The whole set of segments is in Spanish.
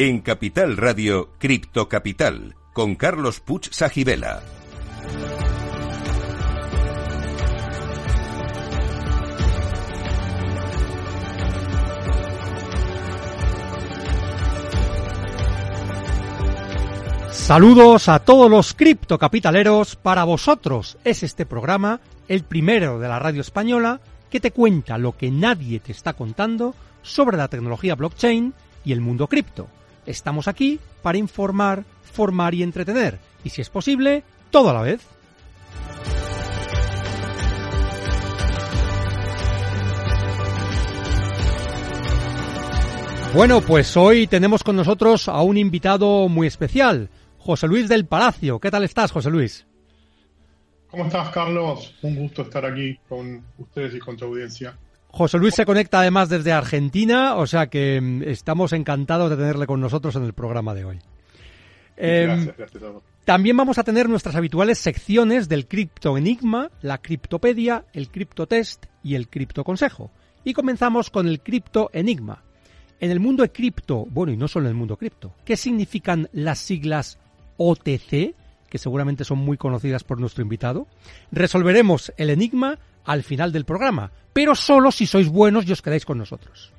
En Capital Radio, Cripto Capital, con Carlos Puch Sajibela. Saludos a todos los criptocapitaleros. Para vosotros es este programa, el primero de la radio española, que te cuenta lo que nadie te está contando sobre la tecnología blockchain y el mundo cripto. Estamos aquí para informar, formar y entretener, y si es posible, todo a la vez. Bueno, pues hoy tenemos con nosotros a un invitado muy especial. José Luis del Palacio. ¿Qué tal estás, José Luis? ¿Cómo estás, Carlos? Un gusto estar aquí con ustedes y con tu audiencia. José Luis se conecta además desde Argentina, o sea que mm, estamos encantados de tenerle con nosotros en el programa de hoy. Gracias, eh, gracias a todos. También vamos a tener nuestras habituales secciones del Cripto Enigma, la Criptopedia, el Criptotest y el Cripto Consejo. Y comenzamos con el Cripto Enigma. En el mundo de cripto, bueno, y no solo en el mundo cripto, ¿qué significan las siglas OTC, que seguramente son muy conocidas por nuestro invitado. Resolveremos el enigma al final del programa, pero solo si sois buenos y os quedáis con nosotros.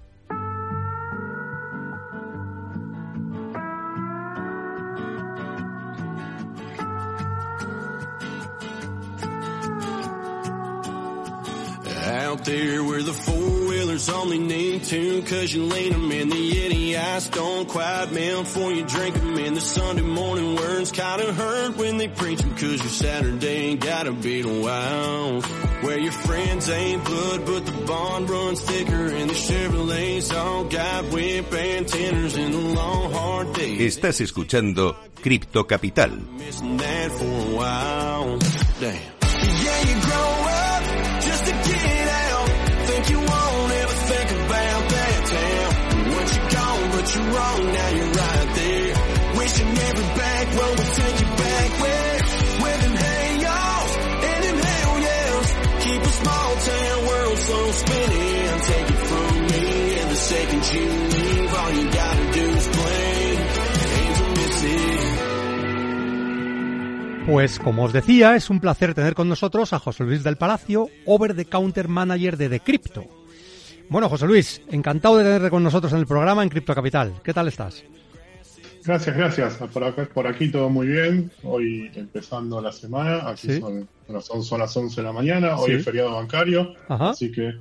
Four-wheelers only need two Cause you lean them in. The Yeti ice don't quite melt For you drink them in. The Sunday morning words Kinda hurt when they preach them Cause your Saturday ain't gotta be a wow. Where your friends ain't blood but the bond runs thicker. And the Chevrolets all got whip antennas In the long hard days. Estás escuchando Cripto Capital. Pues como os decía, es un placer tener con nosotros a José Luis del Palacio, Over the Counter Manager de Decrypto. Bueno, José Luis, encantado de tenerte con nosotros en el programa en Cripto Capital. ¿Qué tal estás? Gracias, gracias. Por, acá, por aquí todo muy bien. Hoy empezando la semana. Aquí Sí. son, bueno, son, son las 11 de la mañana. Hoy Sí. es feriado bancario. Ajá. Así que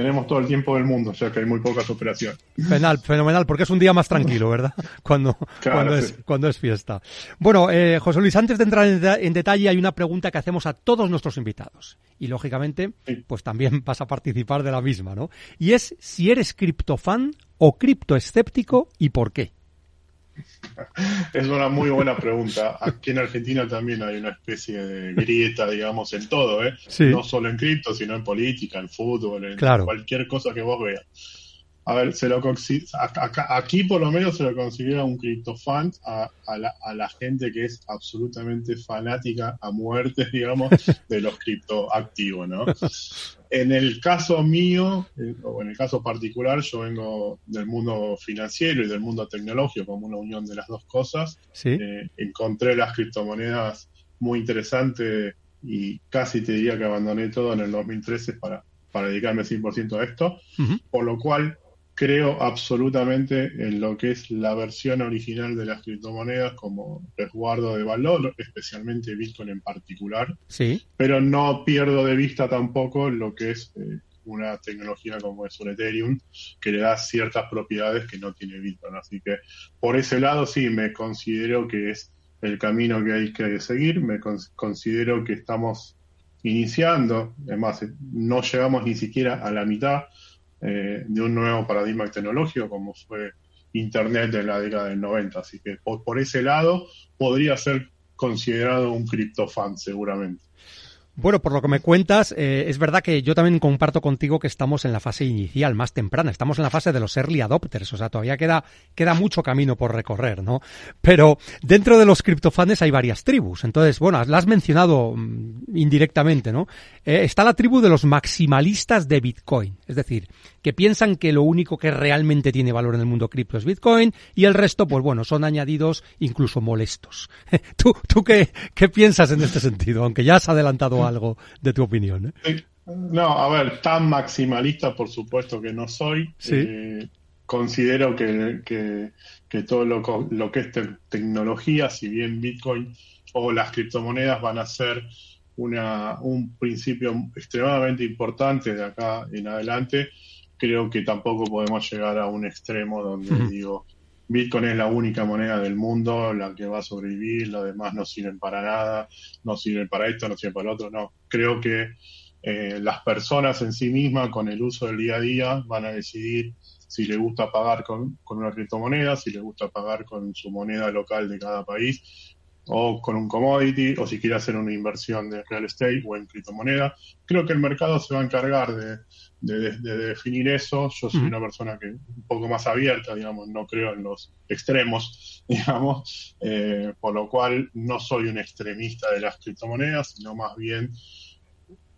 tenemos todo el tiempo del mundo, ya que hay muy pocas operaciones. Fenomenal, fenomenal, porque es un día más tranquilo, ¿verdad? Cuando, Claro, cuando, sí. es, cuando es fiesta. Bueno, eh, José Luis, antes de entrar en, deta- en detalle, hay una pregunta que hacemos a todos nuestros invitados. Y lógicamente, Sí. pues también vas a participar de la misma, ¿no? Y es si eres criptofan o criptoescéptico y por qué. Es una muy buena pregunta. Aquí en Argentina también hay una especie de grieta, digamos, en todo, ¿eh? Sí. No solo en cripto, sino en política, en fútbol, en Claro. cualquier cosa que vos veas. A ver, se lo aquí por lo menos se lo considera un criptofan a, a la, a la gente que es absolutamente fanática a muerte, digamos, de los criptoactivos, ¿no? En el caso mío, eh, o en el caso particular, yo vengo del mundo financiero y del mundo tecnológico como una unión de las dos cosas. ¿Sí? Eh, encontré las criptomonedas muy interesantes y casi te diría que abandoné todo en el 2013 para, para dedicarme 100% a esto, por lo cual creo absolutamente en lo que es la versión original de las criptomonedas como resguardo de valor, especialmente Bitcoin en particular, Sí. pero no pierdo de vista tampoco lo que es eh, una tecnología como es un Ethereum, que le da ciertas propiedades que no tiene Bitcoin. Así que por ese lado sí me considero que es el camino que hay que seguir, me con- considero que estamos iniciando, además no llegamos ni siquiera a la mitad eh, de un nuevo paradigma tecnológico como fue Internet en la década del 90. Así que por, por ese lado podría ser considerado un criptofan seguramente. Bueno, por lo que me cuentas, eh, es verdad que yo también comparto contigo que estamos en la fase inicial, más temprana. Estamos en la fase de los early adopters, o sea, todavía queda, queda mucho camino por recorrer, ¿no? Pero dentro de los criptofanes hay varias tribus. Entonces, bueno, la has mencionado mm, indirectamente, ¿no? Eh, está la tribu de los maximalistas de Bitcoin. Es decir, que piensan que lo único que realmente tiene valor en el mundo cripto es Bitcoin y el resto, pues bueno, son añadidos incluso molestos. ¿Tú, tú qué, qué piensas en este sentido? Aunque ya has adelantado algo de tu opinión. ¿eh? No, a ver, tan maximalista por supuesto que no soy. Sí. Eh, considero que, que, que todo lo, lo que es te- tecnología, si bien Bitcoin o las criptomonedas van a ser una, un principio extremadamente importante de acá en adelante, creo que tampoco podemos llegar a un extremo donde digo, Bitcoin es la única moneda del mundo, la que va a sobrevivir, las demás no sirven para nada, no sirven para esto, no sirven para lo otro, no. Creo que eh, las personas en sí mismas, con el uso del día a día, van a decidir si les gusta pagar con, con una criptomoneda, si les gusta pagar con su moneda local de cada país, o con un commodity, o si quiere hacer una inversión de real estate o en criptomoneda. Creo que el mercado se va a encargar de, de- de- de definir eso. Yo soy una persona que un poco más abierta, digamos, no creo en los extremos, digamos, eh, por lo cual no soy un extremista de las criptomonedas, sino más bien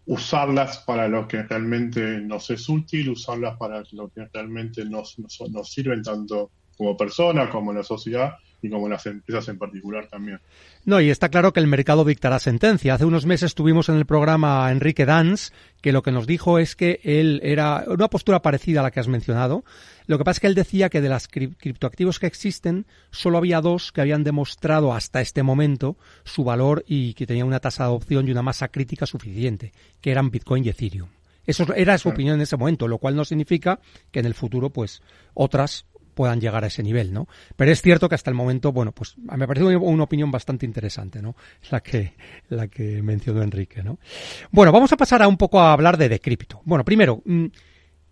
usarlas para lo que realmente nos es útil, usarlas para lo que realmente nos, nos, nos sirven tanto como persona, como en la sociedad y como las empresas en particular también. No, y está claro que el mercado dictará sentencia. Hace unos meses tuvimos en el programa a Enrique Danz, que lo que nos dijo es que él era una postura parecida a la que has mencionado. Lo que pasa es que él decía que de las cri- criptoactivos que existen, solo había dos que habían demostrado hasta este momento su valor y que tenían una tasa de adopción y una masa crítica suficiente, que eran Bitcoin y Ethereum. Eso era su opinión en ese momento, lo cual no significa que en el futuro, pues, otras puedan llegar a ese nivel, ¿no? Pero es cierto que hasta el momento, bueno, pues me parece una, una opinión bastante interesante, ¿no? La que, la que mencionó Enrique, ¿no? Bueno, vamos a pasar a un poco a hablar de Decrypto. Bueno, primero, mm,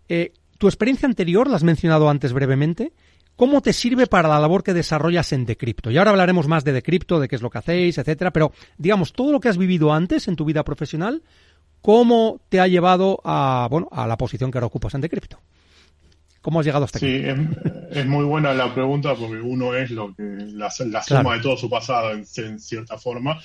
eh, tu experiencia anterior, la has mencionado antes brevemente, ¿cómo te sirve para la labor que desarrollas en Decrypto? Y ahora hablaremos más de Decrypto, de qué es lo que hacéis, etcétera, pero digamos, todo lo que has vivido antes en tu vida profesional, ¿cómo te ha llevado a, bueno, a la posición que ahora ocupas en Decrypto? ¿Cómo has llegado hasta aquí? Sí, es, es muy buena la pregunta porque uno es lo que la, la suma Claro. de todo su pasado en, en cierta forma.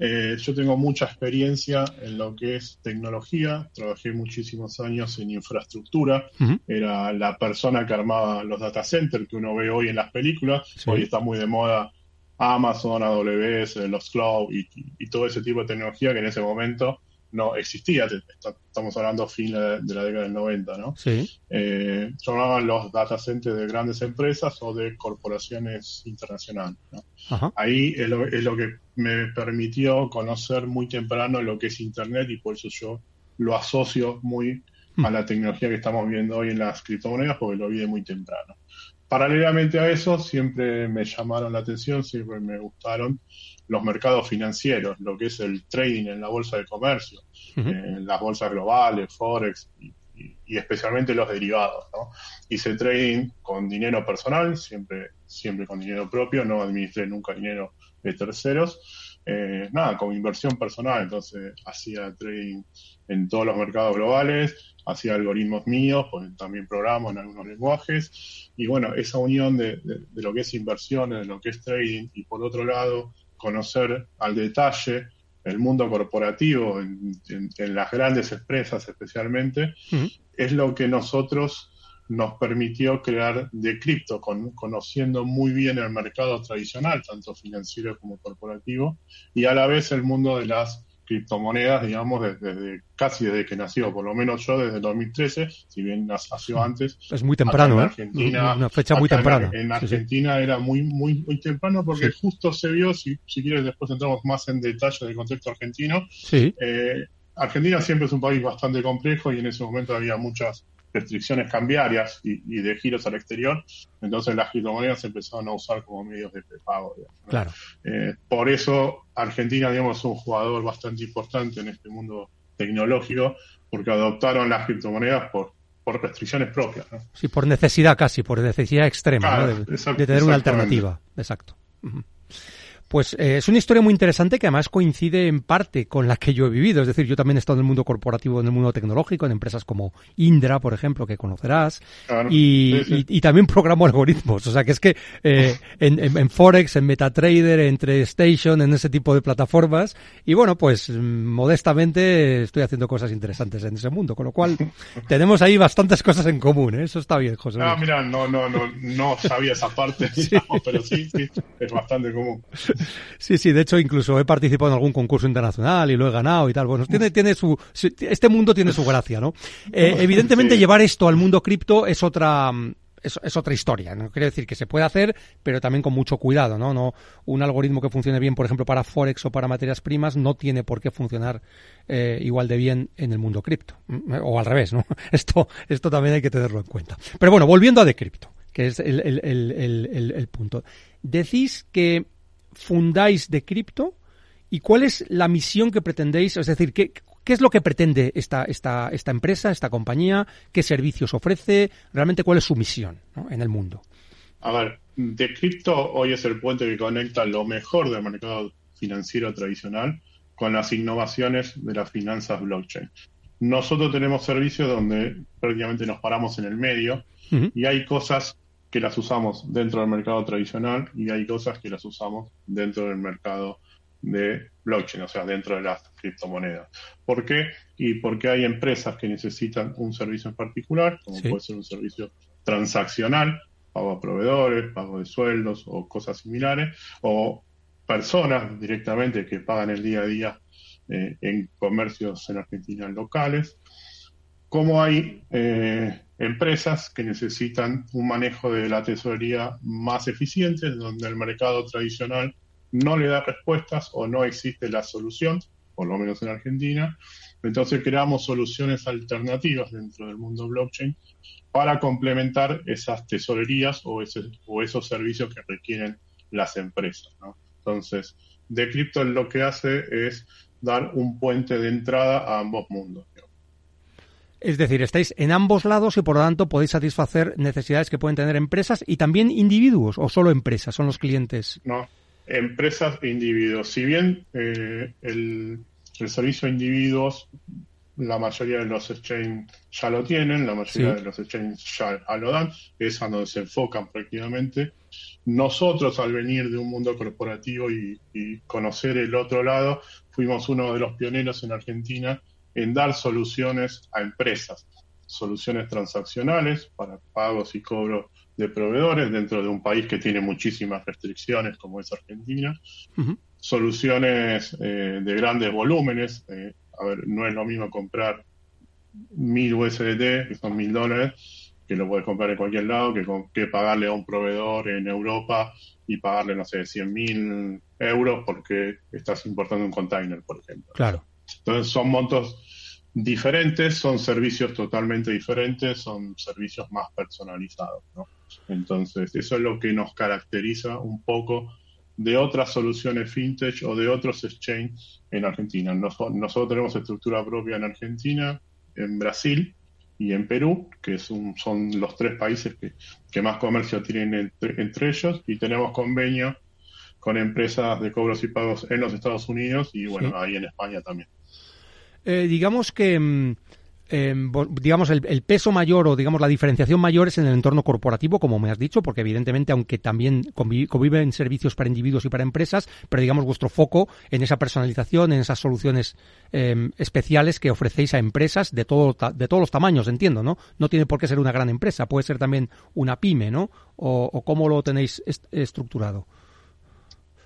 Eh, yo tengo mucha experiencia en lo que es tecnología, trabajé muchísimos años en infraestructura, era la persona que armaba los data centers que uno ve hoy en las películas, Sí. hoy está muy de moda Amazon, AWS, los cloud y todo ese tipo de tecnología que en ese momento no existía, estamos hablando fin de, la década del 90, ¿no? Sí. eh, llamaban los data centers de grandes empresas o de corporaciones internacionales. Ahí es lo, es lo que me permitió conocer muy temprano lo que es Internet y por eso yo lo asocio muy a la tecnología que estamos viendo hoy en las criptomonedas porque lo vi de muy temprano. Paralelamente a eso, siempre me llamaron la atención, siempre me gustaron los mercados financieros, lo que es el trading en la bolsa de comercio, Ujú. eh, las bolsas globales, Forex y, y- y especialmente los derivados. ¿no? Hice trading con dinero personal, siempre, siempre con dinero propio, no administré nunca dinero de terceros. Eh, nada, con inversión personal, entonces hacía trading en todos los mercados globales, hacía algoritmos míos, pues también programo en algunos lenguajes, y bueno, esa unión de, de- de lo que es inversiones, de lo que es trading, y por otro lado, conocer al detalle el mundo corporativo en, en- en las grandes empresas especialmente, es lo que nosotros nos permitió crear de cripto, con- conociendo muy bien el mercado tradicional, tanto financiero como corporativo, y a la vez el mundo de las criptomonedas, digamos, desde, desde- casi desde que nació, por lo menos yo desde 2013, si bien nació antes, Es muy temprano, Acá ¿eh? en Argentina, Una fecha muy en- temprana. En, Sí, sí. Argentina era muy, muy, muy temprano porque Sí. justo se vio, si, si quieres después entramos más en detalle del contexto argentino, Sí. eh, Argentina siempre es un país bastante complejo y en ese momento había muchas restricciones cambiarias y, y de giros al exterior, entonces las criptomonedas se empezaron a usar como medios de pago. digamos, ¿no? Claro. Eh, por eso Argentina, digamos, es un jugador bastante importante en este mundo tecnológico, porque adoptaron las criptomonedas por, por restricciones propias. ¿no? Sí, por necesidad casi, por necesidad extrema, Claro, ¿no? de, de tener una alternativa. Exacto. Pues eh, es una historia muy interesante que además coincide en parte con la que yo he vivido. Es decir, yo también he estado en el mundo corporativo, en el mundo tecnológico, en empresas como Indra, por ejemplo, que conocerás. y, también programo algoritmos. O sea, que es que eh, en, Forex, en MetaTrader, entre Station, en ese tipo de plataformas. Y bueno, pues modestamente estoy haciendo cosas interesantes en ese mundo. Con lo cual, tenemos ahí bastantes cosas en común. ¿eh? Eso está bien, José. Ah, mira, no, no, no, no sabía esa parte, pero sí, sí, es bastante común. Sí, sí, de hecho incluso he participado en algún concurso internacional y lo he ganado y tal. Bueno, tiene, tiene su, este mundo tiene su gracia, ¿no? Eh, evidentemente llevar esto al mundo cripto es otra, es, otra historia. No quiere decir que se puede hacer, pero también con mucho cuidado, ¿no? No un algoritmo que funcione bien, por ejemplo, para forex o para materias primas, no tiene por qué funcionar eh, igual de bien en el mundo cripto, o al revés, ¿no? Esto, esto también hay que tenerlo en cuenta. Pero bueno, volviendo a de cripto, que es el, el, el, el punto. Decís que fundáis de cripto y cuál es la misión que pretendéis, es decir, qué, qué es lo que pretende esta, esta, esta empresa, esta compañía, qué servicios ofrece, realmente cuál es su misión en el mundo. A ver, de cripto hoy es el puente que conecta lo mejor del mercado financiero tradicional con las innovaciones de las finanzas blockchain. Nosotros tenemos servicios donde prácticamente nos paramos en el medio y hay cosas que las usamos dentro del mercado tradicional y hay cosas que las usamos dentro del mercado de blockchain, o sea, dentro de las criptomonedas. ¿Por qué? Y porque hay empresas que necesitan un servicio en particular, como puede ser un servicio transaccional, pago a proveedores, pago de sueldos o cosas similares, o personas directamente que pagan el día a día eh, en comercios en Argentina locales, como hay eh, empresas que necesitan un manejo de la tesorería más eficiente, donde el mercado tradicional no le da respuestas o no existe la solución, por lo menos en Argentina. Entonces creamos soluciones alternativas dentro del mundo blockchain para complementar esas tesorerías o, esos servicios que requieren las empresas. Entonces, Decrypto lo que hace es dar un puente de entrada a ambos mundos. Es decir, estáis en ambos lados y por lo tanto podéis satisfacer necesidades que pueden tener empresas y también individuos o solo empresas son los clientes. No, empresas e individuos. Si bien eh, el, servicio a individuos, la mayoría de los exchanges ya lo tienen, la mayoría de los exchanges ya, lo dan, es a donde se enfocan prácticamente. Nosotros, al venir de un mundo corporativo y conocer el otro lado, fuimos uno de los pioneros en Argentina en dar soluciones a empresas, soluciones transaccionales para pagos y cobros de proveedores dentro de un país que tiene muchísimas restricciones como es Argentina, soluciones eh, de grandes volúmenes, eh, a ver, no es lo mismo comprar mil USDT, que son mil dólares, que lo puedes comprar en cualquier lado, que, que pagarle a un proveedor en Europa y pagarle, no sé, 100 mil euros porque estás importando un container, por ejemplo. Claro. Entonces son montos diferentes, son servicios totalmente diferentes, son servicios más personalizados. ¿no? Entonces, eso es lo que nos caracteriza un poco de otras soluciones fintech o de otros exchanges en Argentina. nosotros tenemos estructura propia en Argentina, en Brasil y en Perú, que son los tres países que, más comercio tienen entre, ellos, y tenemos convenio con empresas de cobros y pagos en los Estados Unidos y bueno, ahí en España también. Eh, digamos que mm, em, digamos el, peso mayor o digamos la diferenciación mayor es en el entorno corporativo, como me has dicho, porque evidentemente aunque también conviven servicios para individuos y para empresas, pero digamos vuestro foco en esa personalización, en esas soluciones em, especiales que ofrecéis a empresas de todo de todos los tamaños, entiendo, ¿no? No tiene por qué ser una gran empresa, puede ser también una pyme, ¿no? O, o cómo lo tenéis estructurado.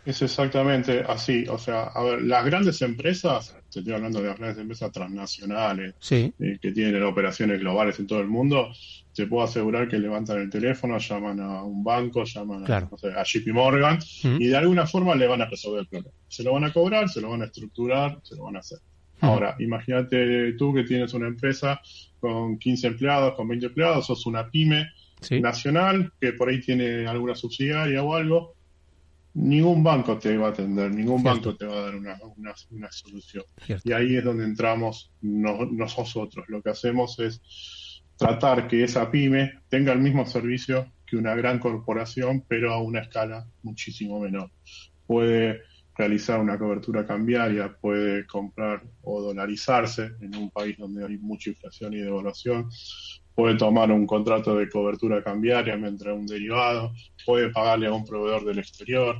Es exactamente así. O sea, a ver, las grandes empresas, estoy hablando de las grandes empresas transnacionales eh, que tienen operaciones globales en todo el mundo, te puedo asegurar que levantan el teléfono, llaman a un banco, llaman a, no sé, a JP Morgan y de alguna forma le van a resolver el problema. Se lo van a cobrar, se lo van a estructurar, se lo van a hacer. Ahora, imagínate tú que tienes una empresa con 15 empleados, con 20 empleados, sos una pyme nacional que por ahí tiene alguna subsidiaria o algo ningún banco te va a atender, ningún banco te va a dar una, una, solución. Y ahí es donde entramos nosotros. Lo que hacemos es tratar que esa pyme tenga el mismo servicio que una gran corporación, pero a una escala muchísimo menor. puede realizar una cobertura cambiaria, puede comprar o dolarizarse en un país donde hay mucha inflación y devaluación, puede tomar un contrato de cobertura cambiaria mientras un derivado, puede pagarle a un proveedor del exterior,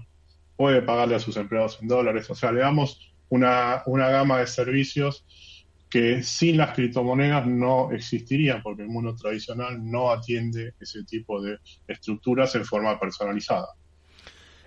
puede pagarle a sus empleados en dólares, o sea, le damos una, una gama de servicios que sin las criptomonedas no existirían, porque el mundo tradicional no atiende ese tipo de estructuras en forma personalizada.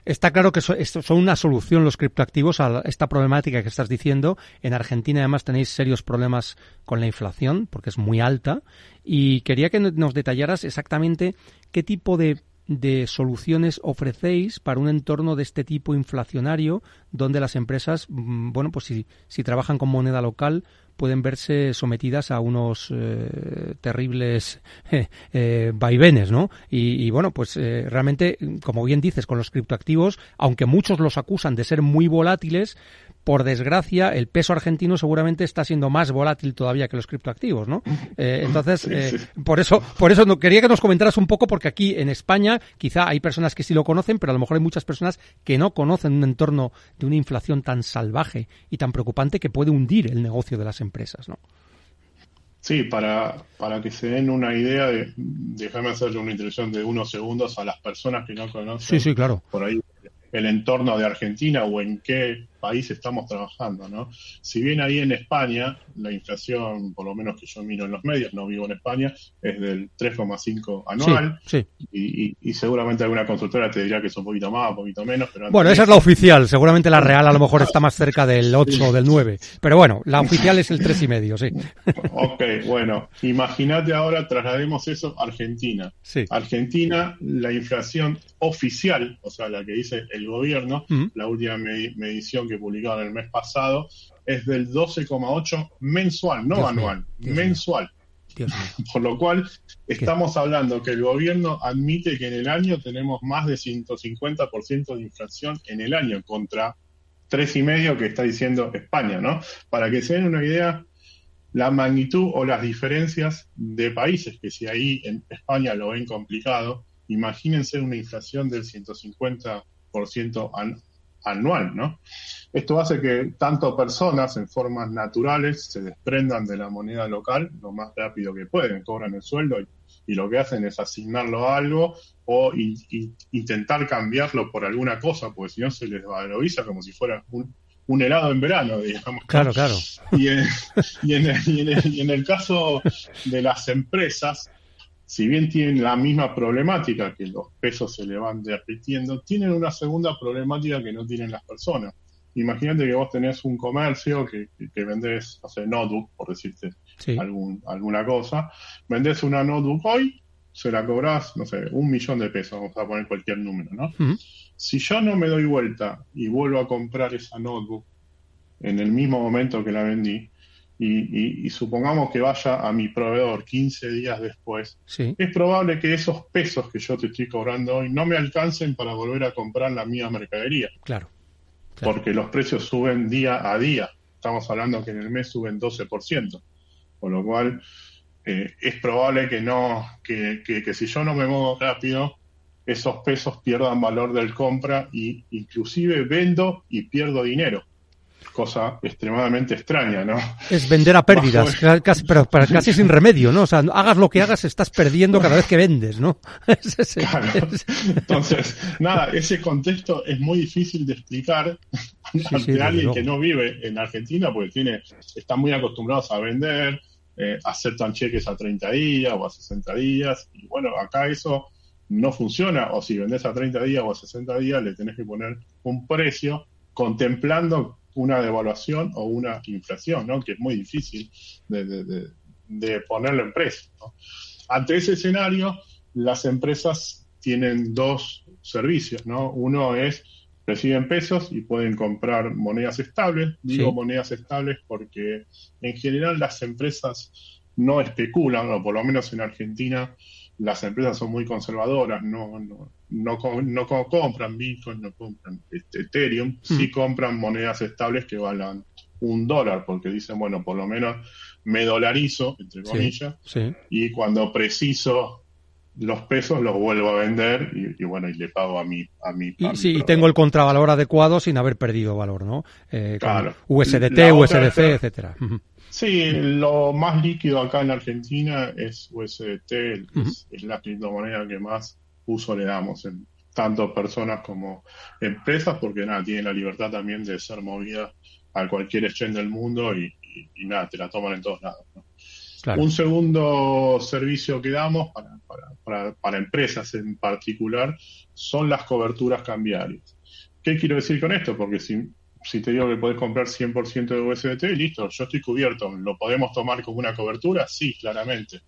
Está claro que son una solución los criptoactivos a esta problemática que estás diciendo. En Argentina además tenéis serios problemas con la inflación porque es muy alta y quería que nos detallaras exactamente qué tipo de de soluciones ofrecéis para un entorno de este tipo inflacionario donde las empresas, mm, bueno, pues si, si trabajan con moneda local, pueden verse sometidas a unos eh, terribles eh, vaivenes, ¿no? Y, bueno, pues eh, realmente, como bien dices, con los criptoactivos, aunque muchos los acusan de ser muy volátiles, por desgracia, el peso argentino seguramente está siendo más volátil todavía que los criptoactivos, ¿no? Eh, entonces, eh, por eso, por eso no, quería que nos comentaras un poco, porque aquí en España quizá hay personas que sí lo conocen, pero a lo mejor hay muchas personas que no conocen un entorno de una inflación tan salvaje y tan preocupante que puede hundir el negocio de las empresas, ¿no? Sí, para, para que se den una idea, de, déjame hacerle una introducción de unos segundos a las personas que no conocen. Sí, sí, claro. Por ahí el entorno de Argentina o en qué país estamos trabajando, ¿no? Si bien ahí en España la inflación, por lo menos que yo miro en los medios, no vivo en España, es del 3,5 anual sí, Y, seguramente alguna consultora te dirá que es un poquito más, un poquito menos. Pero bueno, esa es la oficial, seguramente la real a lo mejor está más cerca del 8 o del 9, pero bueno, la oficial es el 3,5, sí. Ok, bueno, imagínate ahora, traslademos eso a Argentina. Sí. Argentina, la inflación oficial, o sea, la que dice el gobierno, mm. la última medición que publicaron el mes pasado, es del 12,8 mensual, no anual, mensual. Por lo cual, estamos hablando que el gobierno admite que en el año tenemos más de 150% de inflación en el año contra tres y medio que está diciendo España, ¿no? Para que se den una idea, la magnitud o las diferencias de países, que si ahí en España lo ven complicado, imagínense una inflación del 150% anual, ¿no? Esto hace que tanto personas en formas naturales se desprendan de la moneda local lo más rápido que pueden, cobran el sueldo y, lo que hacen es asignarlo a algo o intentar cambiarlo por alguna cosa, porque si no se les valoriza como si fuera un, helado en verano, digamos. Claro, claro. Y y en el caso de las empresas, si bien tienen la misma problemática, que los pesos se le van derritiendo, tienen una segunda problemática que no tienen las personas. Imagínate que vos tenés un comercio que, que, vendés, no sé, notebook, por decirte algún, alguna cosa, vendés una notebook hoy, se la cobrás, no sé, un millón de pesos, vamos a poner cualquier número, ¿no? Si yo no me doy vuelta y vuelvo a comprar esa notebook en el mismo momento que la vendí, y, supongamos que vaya a mi proveedor 15 días después, es probable que esos pesos que yo te estoy cobrando hoy no me alcancen para volver a comprar la mía mercadería. Claro. Porque los precios suben día a día. Estamos hablando que en el mes suben 12%. Con lo cual, eh, es probable que no, que, que, si yo no me muevo rápido, esos pesos pierdan valor del compra y inclusive vendo y pierdo dinero cosa extremadamente extraña, ¿no? Es vender a pérdidas, casi, pero casi sin remedio, ¿no? O sea, hagas lo que hagas, estás perdiendo cada vez que vendes, ¿no? Entonces, nada, ese contexto es muy difícil de explicar ante alguien que no vive en Argentina, porque tiene, están muy acostumbrados a vender, eh, aceptan cheques a 30 días o a 60 días, y bueno, acá eso no funciona, o si vendes a 30 días o a 60 días, le tenés que poner un precio contemplando una devaluación o una inflación, ¿no? que es muy difícil de, ponerlo en precio. Ante ese escenario, las empresas tienen dos servicios. ¿no? Uno es reciben pesos y pueden comprar monedas estables. Digo monedas estables porque en general las empresas no especulan, o por lo menos en Argentina las empresas son muy conservadoras, no, no, no, no compran Bitcoin, no compran este, Ethereum, mm. sí compran monedas estables que valan un dólar, porque dicen, bueno, por lo menos me dolarizo, entre comillas, y cuando preciso los pesos los vuelvo a vender y, bueno, y le pago a mi... A mi y, sí, y tengo el contravalor adecuado sin haber perdido valor, ¿no? Eh, claro. USDT, USDC, etcétera. Sí, lo más líquido acá en Argentina es USDT, es, la criptomoneda que más uso le damos en tanto personas como empresas, porque nada, tienen la libertad también de ser movida a cualquier exchange del mundo y, nada, te la toman en todos lados. Un segundo servicio que damos para, para, para, empresas en particular son las coberturas cambiarias. ¿Qué quiero decir con esto? Porque si, si te digo que podés comprar 100% de USDT, listo, yo estoy cubierto. ¿Lo podemos tomar como una cobertura? Sí, claramente.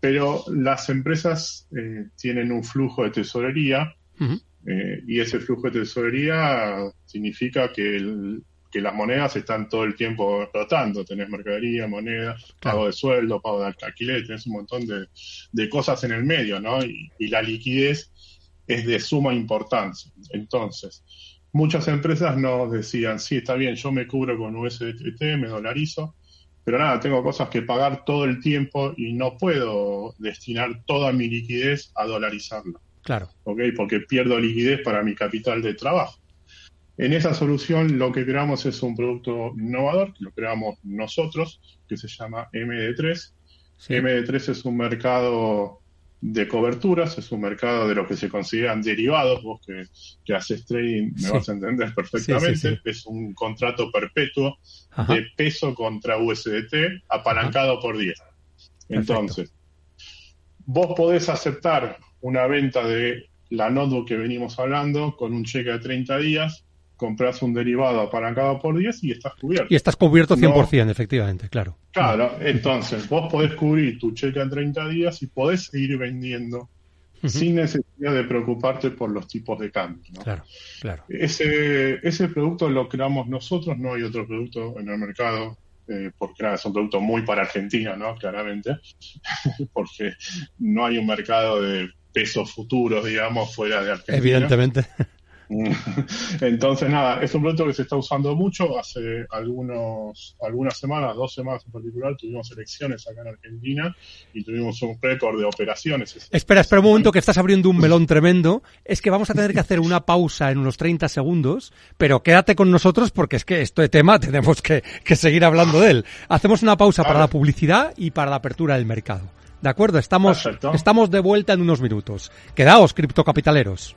Pero las empresas eh, tienen un flujo de tesorería eh, y ese flujo de tesorería significa que el, que las monedas están todo el tiempo rotando. Tenés mercadería, moneda, pago de sueldo, pago de alquiler, tenés un montón de, cosas en el medio, ¿no? Y, la liquidez es de suma importancia. Entonces, muchas empresas nos decían, sí, está bien, yo me cubro con USDT, me dolarizo, pero nada, tengo cosas que pagar todo el tiempo y no puedo destinar toda mi liquidez a dolarizarla. Claro. ¿Ok? Porque pierdo liquidez para mi capital de trabajo. En esa solución lo que creamos es un producto innovador, que lo creamos nosotros, que se llama MD3. MD3 es un mercado de coberturas, es un mercado de lo que se consideran derivados, vos que, haces trading me vas a entender perfectamente, es un contrato perpetuo de peso contra USDT apalancado por 10. Entonces, vos podés aceptar una venta de la notebook que venimos hablando con un cheque de 30 días compras un derivado apalancado por 10 y estás cubierto. Y estás cubierto 100%, efectivamente, claro. Claro, entonces vos podés cubrir tu cheque en 30 días y podés seguir vendiendo sin necesidad de preocuparte por los tipos de cambio. Claro, claro. Ese, ese producto lo creamos nosotros, no hay otro producto en el mercado. Eh, porque nada, es un producto muy para Argentina, ¿no? Claramente, porque no hay un mercado de pesos futuros, digamos, fuera de Argentina. Evidentemente. Entonces, nada, es un producto que se está usando mucho. Hace algunos, algunas semanas, dos semanas en particular, tuvimos elecciones acá en Argentina y tuvimos un récord de operaciones. Espera, espera un momento que estás abriendo un melón tremendo. Es que vamos a tener que hacer una pausa en unos 30 segundos, pero quédate con nosotros porque es que esto de tema tenemos que, seguir hablando de él. Hacemos una pausa para la publicidad y para la apertura del mercado. ¿De acuerdo? Estamos, estamos de vuelta en unos minutos. Quedaos, criptocapitaleros.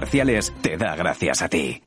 te da gracias a ti.